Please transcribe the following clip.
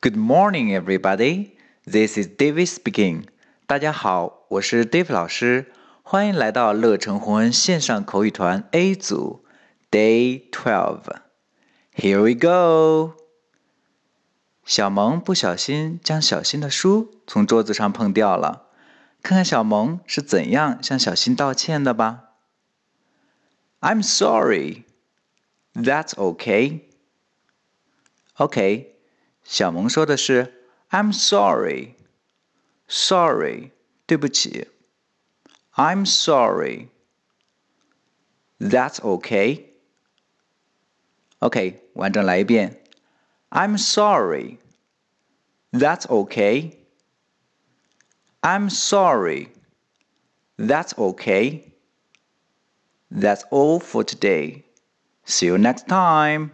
Good morning, everybody. This is David speaking. 大家好，我是 Dave 老师，欢迎来到乐成红恩线上口语团 A 组 Day Twelve. Here we go. 小萌不小心将小新的书从桌子上碰掉了，看看小萌是怎样向小新道歉的吧。I'm sorry. That's okay. OK， 小萌说的是 "I'm sorry, sorry，对不起。I'm sorry. That's okay. OK，完整来一遍。I'm sorry. That's okay. I'm sorry. That's okay. That's all for today. See you next time.